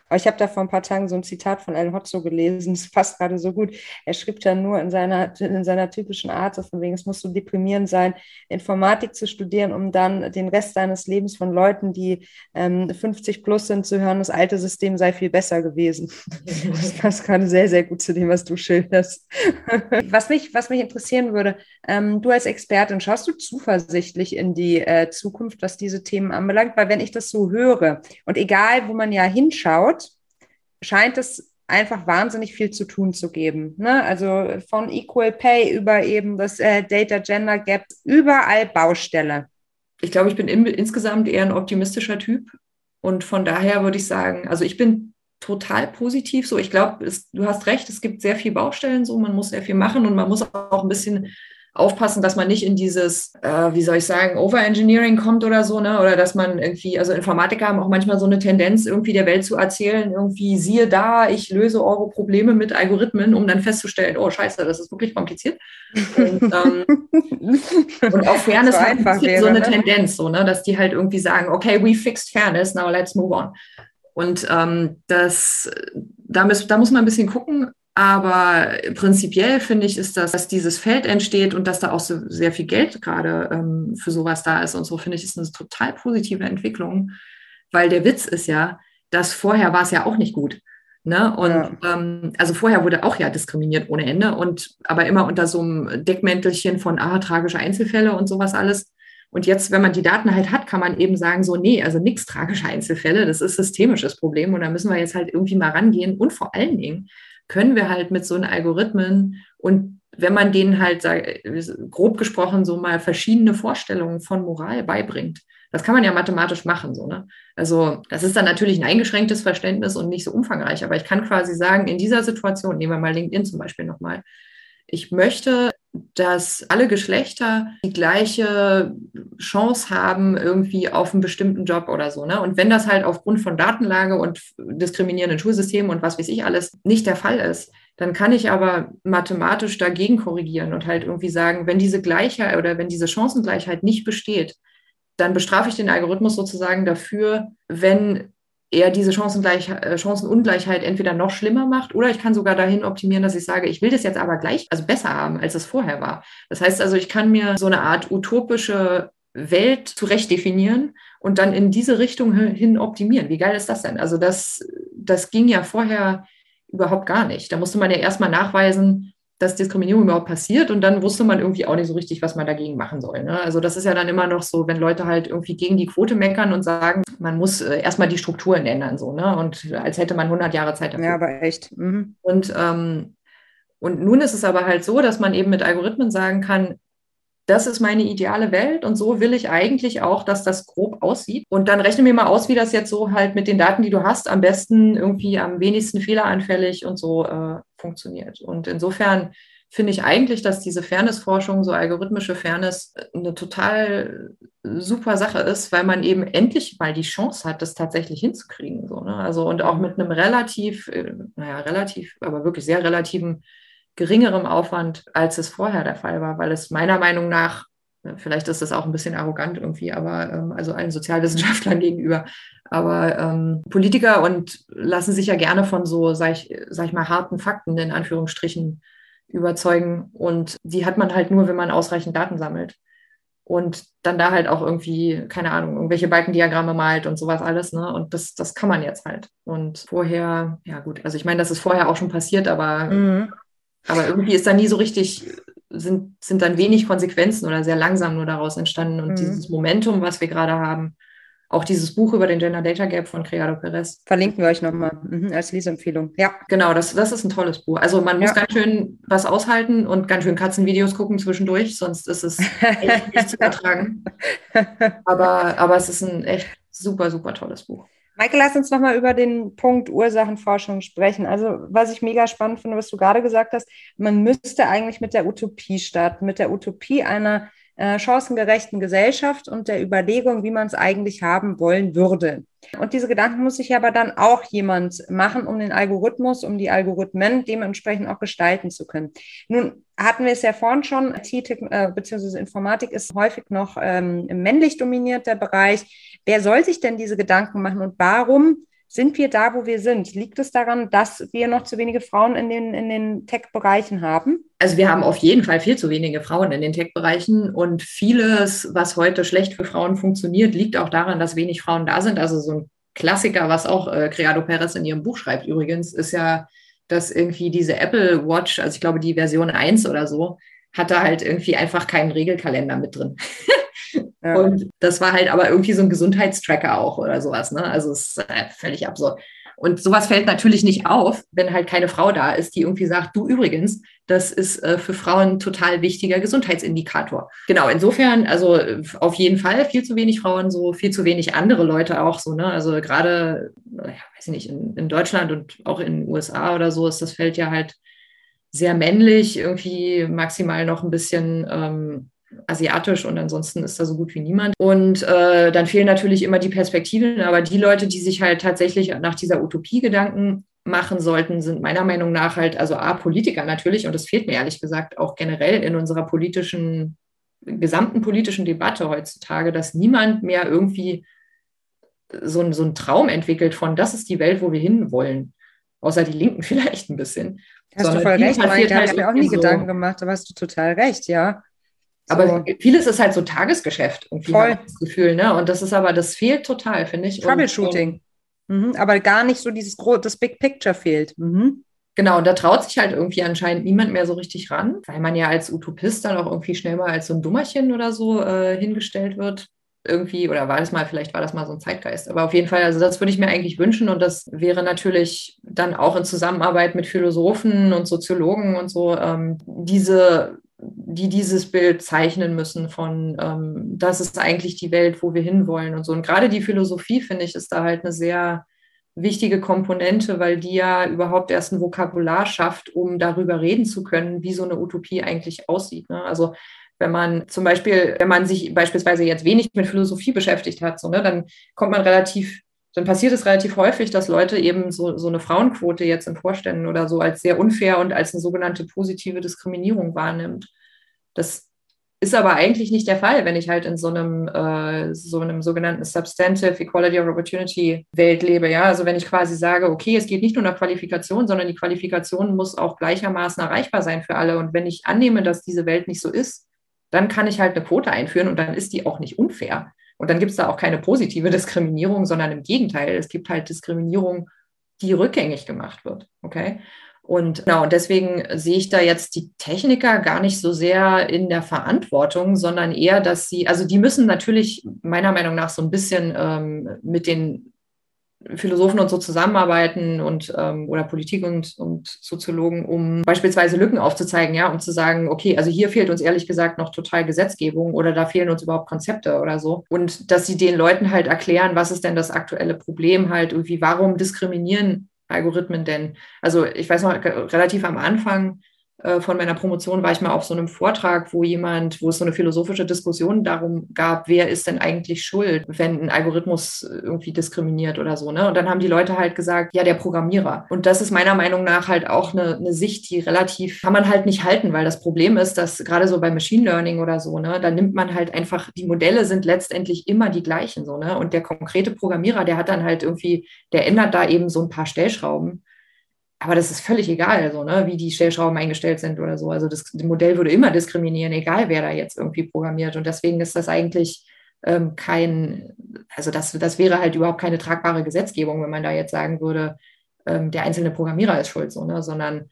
Aber ich habe da vor ein paar Tagen so ein Zitat von Alan Hotzo gelesen, es passt gerade so gut. Er schrieb dann nur in seiner, in seiner typischen Art, so von wegen, es muss so deprimierend sein, Informatik zu studieren, um dann den Rest seines Lebens von Leuten, die ähm, 50 plus sind, zu hören, das alte System sei viel besser gewesen. Das passt gerade sehr, sehr gut zu dem, was du schilderst. Was mich, was mich interessieren würde, ähm, du als Expertin, schaust du zuversichtlich in die äh, Zukunft, was diese Themen anbelangt? Weil wenn ich das so höre und egal, wo man ja hinschaut, anschaut, scheint es einfach wahnsinnig viel zu tun zu geben. Ne? Also von Equal Pay über eben das äh, Data Gender Gap, überall Baustelle. Ich glaube, ich bin in, insgesamt eher ein optimistischer Typ. Und von daher würde ich sagen, also ich bin total positiv so. Ich glaube, du hast recht, es gibt sehr viele Baustellen so, man muss sehr viel machen und man muss auch ein bisschen aufpassen, dass man nicht in dieses, äh, wie soll ich sagen, Overengineering kommt oder so, ne? Oder dass man irgendwie, also Informatiker haben auch manchmal so eine Tendenz, irgendwie der Welt zu erzählen, irgendwie siehe da, ich löse eure Probleme mit Algorithmen, um dann festzustellen, oh scheiße, das ist wirklich kompliziert. Und, ähm, und auch Fairness so hat wäre, so eine ne? Tendenz, so, ne? dass die halt irgendwie sagen, okay, we fixed Fairness, now let's move on. Und ähm, das, da, muss, da muss man ein bisschen gucken, aber prinzipiell finde ich, ist das, dass dieses Feld entsteht und dass da auch so sehr viel Geld gerade ähm, für sowas da ist und so, finde ich, ist eine total positive Entwicklung. Weil der Witz ist ja, dass vorher war es ja auch nicht gut. Ne? Und ja. ähm, also vorher wurde auch ja diskriminiert ohne Ende und aber immer unter so einem Deckmäntelchen von ah, tragische Einzelfälle und sowas alles. Und jetzt, wenn man die Daten halt hat, kann man eben sagen, so, nee, also nichts tragische Einzelfälle, das ist systemisches Problem und da müssen wir jetzt halt irgendwie mal rangehen. Und vor allen Dingen können wir halt mit so einen Algorithmen und wenn man denen halt, grob gesprochen, so mal verschiedene Vorstellungen von Moral beibringt, das kann man ja mathematisch machen, so, ne? Also, das ist dann natürlich ein eingeschränktes Verständnis und nicht so umfangreich, aber ich kann quasi sagen, in dieser Situation, nehmen wir mal LinkedIn zum Beispiel nochmal, ich möchte, dass alle Geschlechter die gleiche Chance haben, irgendwie auf einen bestimmten Job oder so. Ne? Und wenn das halt aufgrund von Datenlage und diskriminierenden Schulsystemen und was weiß ich alles nicht der Fall ist, dann kann ich aber mathematisch dagegen korrigieren und halt irgendwie sagen, wenn diese Gleichheit oder wenn diese Chancengleichheit nicht besteht, dann bestrafe ich den Algorithmus sozusagen dafür, wenn er diese Chancengleich äh, Chancenungleichheit entweder noch schlimmer macht oder ich kann sogar dahin optimieren, dass ich sage, ich will das jetzt aber gleich, also besser haben, als es vorher war. Das heißt also, ich kann mir so eine Art utopische Welt zurecht definieren und dann in diese Richtung hin optimieren. Wie geil ist das denn? Also das, das ging ja vorher überhaupt gar nicht. Da musste man ja erstmal nachweisen, dass Diskriminierung überhaupt passiert und dann wusste man irgendwie auch nicht so richtig, was man dagegen machen soll. Ne? Also das ist ja dann immer noch so, wenn Leute halt irgendwie gegen die Quote meckern und sagen, man muss äh, erstmal die Strukturen ändern, so, ne? Und als hätte man 100 Jahre Zeit dafür. Ja, aber echt. Mhm. Und, ähm, und nun ist es aber halt so, dass man eben mit Algorithmen sagen kann, das ist meine ideale Welt und so will ich eigentlich auch, dass das grob aussieht. Und dann rechne mir mal aus, wie das jetzt so halt mit den Daten, die du hast, am besten irgendwie am wenigsten fehleranfällig und so äh, funktioniert. Und insofern finde ich eigentlich, dass diese Fairness-Forschung, so algorithmische Fairness, eine total super Sache ist, weil man eben endlich mal die Chance hat, das tatsächlich hinzukriegen. So, ne? Also und auch mit einem relativ, äh, naja, relativ, aber wirklich sehr relativen geringerem Aufwand, als es vorher der Fall war, weil es meiner Meinung nach, äh, vielleicht ist das auch ein bisschen arrogant irgendwie, aber ähm, also allen Sozialwissenschaftlern gegenüber, aber ähm, Politiker und lassen sich ja gerne von so, sag ich, sag ich mal, harten Fakten in Anführungsstrichen überzeugen. Und die hat man halt nur, wenn man ausreichend Daten sammelt. Und dann da halt auch irgendwie, keine Ahnung, irgendwelche Balkendiagramme malt und sowas alles, ne? Und das, das kann man jetzt halt. Und vorher, ja gut, also ich meine, das ist vorher auch schon passiert, aber mhm. Aber irgendwie ist da nie so richtig, sind, sind dann wenig Konsequenzen oder sehr langsam nur daraus entstanden. Und mhm. dieses Momentum, was wir gerade haben, auch dieses Buch über den Gender Data Gap von Criado Perez. Verlinken wir euch nochmal mhm, als Leseempfehlung. Ja. Genau, das, das ist ein tolles Buch. Also man muss ja. ganz schön was aushalten und ganz schön Katzenvideos gucken zwischendurch, sonst ist es echt nicht zu ertragen. Aber, aber es ist ein echt super, super tolles Buch. Michael, lass uns nochmal über den Punkt Ursachenforschung sprechen. Also, was ich mega spannend finde, was du gerade gesagt hast, man müsste eigentlich mit der Utopie starten, mit der Utopie einer äh, chancengerechten Gesellschaft und der Überlegung, wie man es eigentlich haben wollen würde. Und diese Gedanken muss sich aber dann auch jemand machen, um den Algorithmus, um die Algorithmen dementsprechend auch gestalten zu können. Nun hatten wir es ja vorhin schon, IT äh, bzw. Informatik ist häufig noch ähm, männlich dominierter Bereich. Wer soll sich denn diese Gedanken machen und warum sind wir da, wo wir sind? Liegt es daran, dass wir noch zu wenige Frauen in den, in den Tech-Bereichen haben? Also wir haben auf jeden Fall viel zu wenige Frauen in den Tech-Bereichen und vieles, was heute schlecht für Frauen funktioniert, liegt auch daran, dass wenig Frauen da sind. Also so ein Klassiker, was auch äh, Creado Perez in ihrem Buch schreibt übrigens, ist ja, dass irgendwie diese Apple Watch, also ich glaube die Version 1 oder so, hatte halt irgendwie einfach keinen Regelkalender mit drin. Ja. Und das war halt aber irgendwie so ein Gesundheitstracker auch oder sowas. Ne? Also es ist äh, völlig absurd. Und sowas fällt natürlich nicht auf, wenn halt keine Frau da ist, die irgendwie sagt, du übrigens, das ist äh, für Frauen total wichtiger Gesundheitsindikator. Genau, insofern, also äh, auf jeden Fall viel zu wenig Frauen, so viel zu wenig andere Leute auch so, ne? Also gerade, ja, weiß ich nicht, in, in Deutschland und auch in den USA oder so ist das Feld ja halt sehr männlich, irgendwie maximal noch ein bisschen ähm, asiatisch und ansonsten ist da so gut wie niemand. Und äh, dann fehlen natürlich immer die Perspektiven, aber die Leute, die sich halt tatsächlich nach dieser Utopie Gedanken machen sollten, sind meiner Meinung nach halt, also A, Politiker natürlich, und das fehlt mir ehrlich gesagt auch generell in unserer politischen, gesamten politischen Debatte heutzutage, dass niemand mehr irgendwie so, so einen Traum entwickelt von, das ist die Welt, wo wir hinwollen. Außer die Linken vielleicht ein bisschen. Hast Sondern du voll recht, da habe ich mir auch nie so Gedanken gemacht, aber hast du total recht, ja. Aber so. vieles ist halt so Tagesgeschäft, irgendwie Voll. das Gefühl, ne? Und das ist aber, das fehlt total, finde ich. Troubleshooting. Und, mhm. Aber gar nicht so dieses das Big Picture fehlt. Mhm. Genau, und da traut sich halt irgendwie anscheinend niemand mehr so richtig ran, weil man ja als Utopist dann auch irgendwie schnell mal als so ein Dummerchen oder so äh, hingestellt wird. Irgendwie, oder war das mal, vielleicht war das mal so ein Zeitgeist. Aber auf jeden Fall, also das würde ich mir eigentlich wünschen und das wäre natürlich dann auch in Zusammenarbeit mit Philosophen und Soziologen und so, ähm, diese die dieses Bild zeichnen müssen von, ähm, das ist eigentlich die Welt, wo wir hinwollen und so. Und gerade die Philosophie, finde ich, ist da halt eine sehr wichtige Komponente, weil die ja überhaupt erst ein Vokabular schafft, um darüber reden zu können, wie so eine Utopie eigentlich aussieht. Ne? Also wenn man zum Beispiel, wenn man sich beispielsweise jetzt wenig mit Philosophie beschäftigt hat, so, ne, dann kommt man relativ dann passiert es relativ häufig, dass Leute eben so, so eine Frauenquote jetzt in Vorständen oder so als sehr unfair und als eine sogenannte positive Diskriminierung wahrnimmt. Das ist aber eigentlich nicht der Fall, wenn ich halt in so einem, äh, so einem sogenannten Substantive Equality of Opportunity Welt lebe. Ja, also wenn ich quasi sage, okay, es geht nicht nur nach Qualifikation, sondern die Qualifikation muss auch gleichermaßen erreichbar sein für alle. Und wenn ich annehme, dass diese Welt nicht so ist, dann kann ich halt eine Quote einführen und dann ist die auch nicht unfair. Und dann gibt es da auch keine positive Diskriminierung, sondern im Gegenteil, es gibt halt Diskriminierung, die rückgängig gemacht wird. Okay. Und genau, deswegen sehe ich da jetzt die Techniker gar nicht so sehr in der Verantwortung, sondern eher, dass sie, also die müssen natürlich meiner Meinung nach so ein bisschen ähm, mit den Philosophen und so zusammenarbeiten und ähm, oder Politik und, und Soziologen, um beispielsweise Lücken aufzuzeigen, ja, um zu sagen, okay, also hier fehlt uns ehrlich gesagt noch total Gesetzgebung oder da fehlen uns überhaupt Konzepte oder so. Und dass sie den Leuten halt erklären, was ist denn das aktuelle Problem halt, irgendwie, warum diskriminieren Algorithmen denn? Also ich weiß noch, relativ am Anfang von meiner Promotion war ich mal auf so einem Vortrag, wo jemand, wo es so eine philosophische Diskussion darum gab, wer ist denn eigentlich schuld, wenn ein Algorithmus irgendwie diskriminiert oder so. Ne? Und dann haben die Leute halt gesagt, ja, der Programmierer. Und das ist meiner Meinung nach halt auch eine, eine Sicht, die relativ, kann man halt nicht halten, weil das Problem ist, dass gerade so bei Machine Learning oder so, ne, da nimmt man halt einfach, die Modelle sind letztendlich immer die gleichen so, ne? Und der konkrete Programmierer, der hat dann halt irgendwie, der ändert da eben so ein paar Stellschrauben aber das ist völlig egal, so, ne, wie die Stellschrauben eingestellt sind oder so. Also das, das, Modell würde immer diskriminieren, egal wer da jetzt irgendwie programmiert. Und deswegen ist das eigentlich ähm, kein, also das, das wäre halt überhaupt keine tragbare Gesetzgebung, wenn man da jetzt sagen würde, ähm, der einzelne Programmierer ist schuld, so, ne, sondern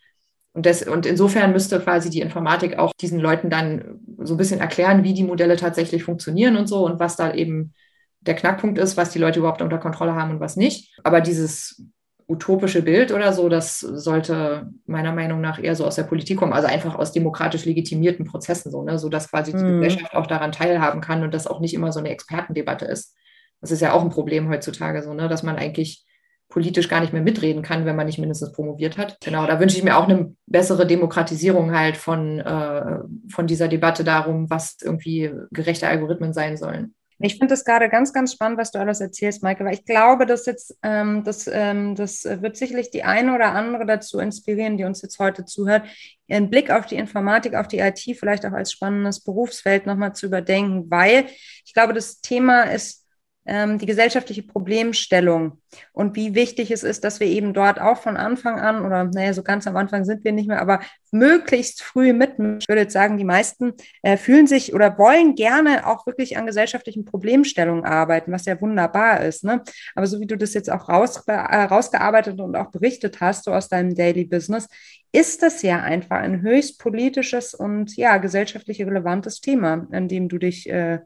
und, das, und insofern müsste quasi die Informatik auch diesen Leuten dann so ein bisschen erklären, wie die Modelle tatsächlich funktionieren und so und was da eben der Knackpunkt ist, was die Leute überhaupt unter Kontrolle haben und was nicht. Aber dieses utopische Bild oder so, das sollte meiner Meinung nach eher so aus der Politik kommen, also einfach aus demokratisch legitimierten Prozessen, so, ne, so dass quasi die mhm. Gesellschaft auch daran teilhaben kann und das auch nicht immer so eine Expertendebatte ist. Das ist ja auch ein Problem heutzutage, so, ne, dass man eigentlich politisch gar nicht mehr mitreden kann, wenn man nicht mindestens promoviert hat. Genau, da wünsche ich mir auch eine bessere Demokratisierung halt von, äh, von dieser Debatte darum, was irgendwie gerechte Algorithmen sein sollen. Ich finde das gerade ganz, ganz spannend, was du alles erzählst, Maike, weil ich glaube, dass jetzt, ähm, das, ähm, das wird sicherlich die eine oder andere dazu inspirieren, die uns jetzt heute zuhört, ihren Blick auf die Informatik, auf die IT vielleicht auch als spannendes Berufsfeld nochmal zu überdenken, weil ich glaube, das Thema ist die gesellschaftliche Problemstellung und wie wichtig es ist, dass wir eben dort auch von Anfang an oder naja, so ganz am Anfang sind wir nicht mehr, aber möglichst früh mitmischen. Ich würde jetzt sagen, die meisten äh, fühlen sich oder wollen gerne auch wirklich an gesellschaftlichen Problemstellungen arbeiten, was ja wunderbar ist. Ne? Aber so wie du das jetzt auch raus, äh, rausgearbeitet und auch berichtet hast, so aus deinem Daily Business, ist das ja einfach ein höchst politisches und ja, gesellschaftlich relevantes Thema, an dem du dich äh,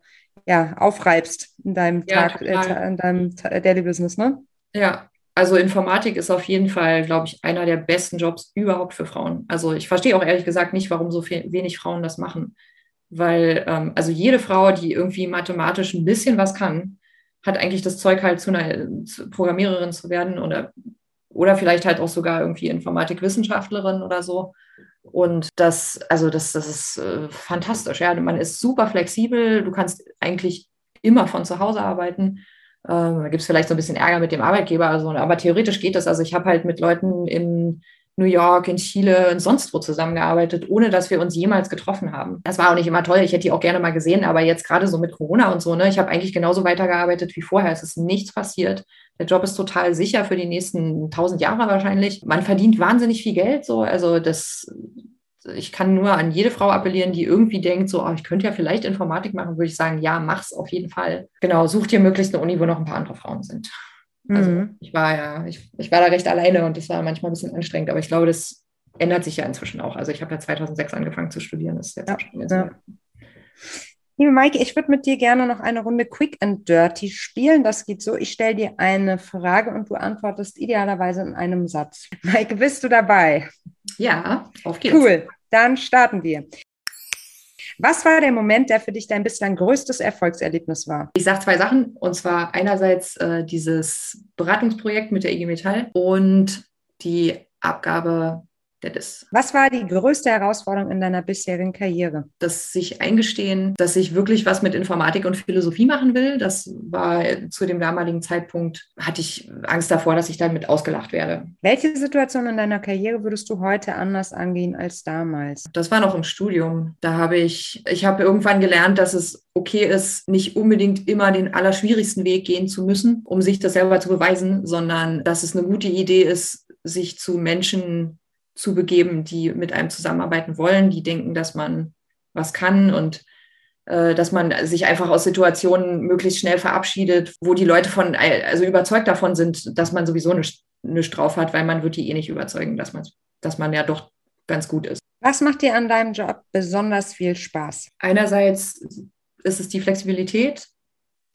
ja, aufreibst in deinem ja, Tag, äh, in deinem Daily Business, ne? Ja, also Informatik ist auf jeden Fall, glaube ich, einer der besten Jobs überhaupt für Frauen. Also ich verstehe auch ehrlich gesagt nicht, warum so viel, wenig Frauen das machen. Weil, ähm, also jede Frau, die irgendwie mathematisch ein bisschen was kann, hat eigentlich das Zeug halt zu einer Programmiererin zu werden oder, oder vielleicht halt auch sogar irgendwie Informatikwissenschaftlerin oder so. Und das, also das, das ist äh, fantastisch. Ja, man ist super flexibel. Du kannst eigentlich immer von zu Hause arbeiten. Ähm, da gibt es vielleicht so ein bisschen Ärger mit dem Arbeitgeber, also, aber theoretisch geht das. Also ich habe halt mit Leuten in New York, in Chile und sonst wo zusammengearbeitet, ohne dass wir uns jemals getroffen haben. Das war auch nicht immer toll. Ich hätte die auch gerne mal gesehen, aber jetzt gerade so mit Corona und so, ne, ich habe eigentlich genauso weitergearbeitet wie vorher. Es ist nichts passiert. Der Job ist total sicher für die nächsten tausend Jahre wahrscheinlich. Man verdient wahnsinnig viel Geld, so. Also das, ich kann nur an jede Frau appellieren, die irgendwie denkt, so, oh, ich könnte ja vielleicht Informatik machen, würde ich sagen, ja, mach's auf jeden Fall. Genau, such dir möglichst eine Uni, wo noch ein paar andere Frauen sind. Also mhm. ich war ja, ich, ich war da recht alleine und das war manchmal ein bisschen anstrengend, aber ich glaube, das ändert sich ja inzwischen auch. Also ich habe ja 2006 angefangen zu studieren, das ist jetzt ja, schon ja. Liebe Maike, ich würde mit dir gerne noch eine Runde Quick and Dirty spielen. Das geht so, ich stelle dir eine Frage und du antwortest idealerweise in einem Satz. Maike, bist du dabei? Ja, auf geht's. Cool, dann starten wir. Was war der Moment, der für dich dein bislang größtes Erfolgserlebnis war? Ich sage zwei Sachen. Und zwar einerseits äh, dieses Beratungsprojekt mit der IG Metall und die Abgabe der DIS. Was war die größte Herausforderung in deiner bisherigen Karriere? Das sich eingestehen, dass ich wirklich was mit Informatik und Philosophie machen will. Das war zu dem damaligen Zeitpunkt, hatte ich Angst davor, dass ich damit ausgelacht werde. Welche Situation in deiner Karriere würdest du heute anders angehen als damals? Das war noch im Studium. Da habe ich, ich habe irgendwann gelernt, dass es okay ist, nicht unbedingt immer den allerschwierigsten Weg gehen zu müssen, um sich das selber zu beweisen, sondern dass es eine gute Idee ist, sich zu Menschen zu begeben, die mit einem zusammenarbeiten wollen, die denken, dass man was kann und äh, dass man sich einfach aus Situationen möglichst schnell verabschiedet, wo die Leute von, also überzeugt davon sind, dass man sowieso nichts, nichts drauf hat, weil man wird die eh nicht überzeugen, dass man, dass man ja doch ganz gut ist. Was macht dir an deinem Job besonders viel Spaß? Einerseits ist es die Flexibilität,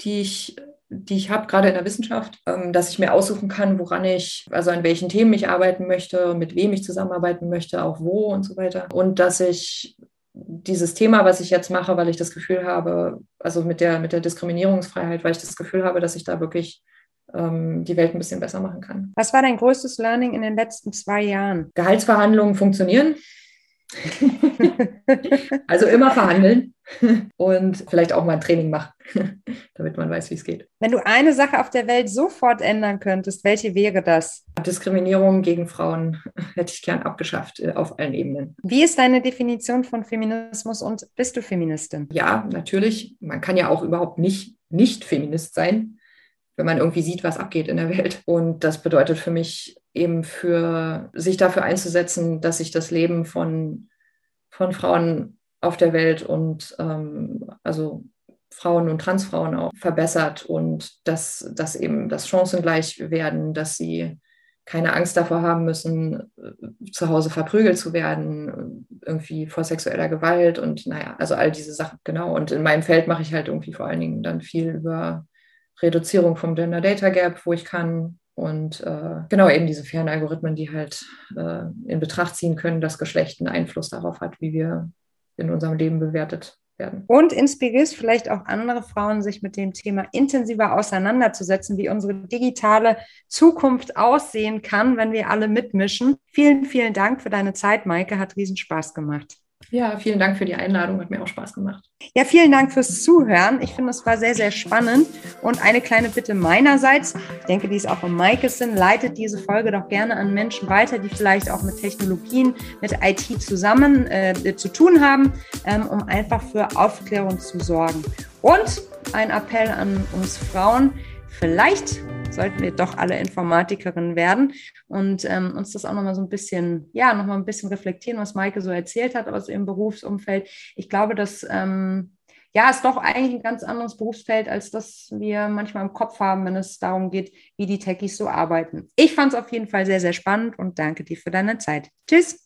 die ich die ich habe, gerade in der Wissenschaft, ähm, dass ich mir aussuchen kann, woran ich, also an welchen Themen ich arbeiten möchte, mit wem ich zusammenarbeiten möchte, auch wo und so weiter. Und dass ich dieses Thema, was ich jetzt mache, weil ich das Gefühl habe, also mit der, mit der Diskriminierungsfreiheit, weil ich das Gefühl habe, dass ich da wirklich ähm, die Welt ein bisschen besser machen kann. Was war dein größtes Learning in den letzten zwei Jahren? Gehaltsverhandlungen funktionieren. also immer verhandeln und vielleicht auch mal ein Training machen, damit man weiß, wie es geht. Wenn du eine Sache auf der Welt sofort ändern könntest, welche wäre das? Diskriminierung gegen Frauen hätte ich gern abgeschafft äh, auf allen Ebenen. Wie ist deine Definition von Feminismus und bist du Feministin? Ja, natürlich. Man kann ja auch überhaupt nicht nicht Feminist sein, wenn man irgendwie sieht, was abgeht in der Welt. Und das bedeutet für mich eben für sich dafür einzusetzen, dass sich das Leben von, von Frauen auf der Welt und ähm, also Frauen und Transfrauen auch verbessert und dass, dass eben das chancengleich werden, dass sie keine Angst davor haben müssen, zu Hause verprügelt zu werden, irgendwie vor sexueller Gewalt und naja, also all diese Sachen, genau. Und in meinem Feld mache ich halt irgendwie vor allen Dingen dann viel über Reduzierung vom Gender Data Gap, wo ich kann, und äh, genau eben diese fairen Algorithmen, die halt äh, in Betracht ziehen können, dass Geschlecht einen Einfluss darauf hat, wie wir in unserem Leben bewertet werden. Und inspirierst vielleicht auch andere Frauen, sich mit dem Thema intensiver auseinanderzusetzen, wie unsere digitale Zukunft aussehen kann, wenn wir alle mitmischen. Vielen, vielen Dank für deine Zeit, Maike. Hat riesen Spaß gemacht. Ja, vielen Dank für die Einladung. Hat mir auch Spaß gemacht. Ja, vielen Dank fürs Zuhören. Ich finde, es war sehr, sehr spannend. Und eine kleine Bitte meinerseits, ich denke, die ist auch im Maikes Sinn, leitet diese Folge doch gerne an Menschen weiter, die vielleicht auch mit Technologien, mit IT zusammen äh, zu tun haben, ähm, um einfach für Aufklärung zu sorgen. Und ein Appell an uns Frauen, vielleicht sollten wir doch alle Informatikerinnen werden und ähm, uns das auch nochmal so ein bisschen, ja, nochmal ein bisschen reflektieren, was Maike so erzählt hat aus ihrem Berufsumfeld. Ich glaube, dass ähm, ja, ist doch eigentlich ein ganz anderes Berufsfeld, als das wir manchmal im Kopf haben, wenn es darum geht, wie die Techies so arbeiten. Ich fand es auf jeden Fall sehr, sehr spannend und danke dir für deine Zeit. Tschüss.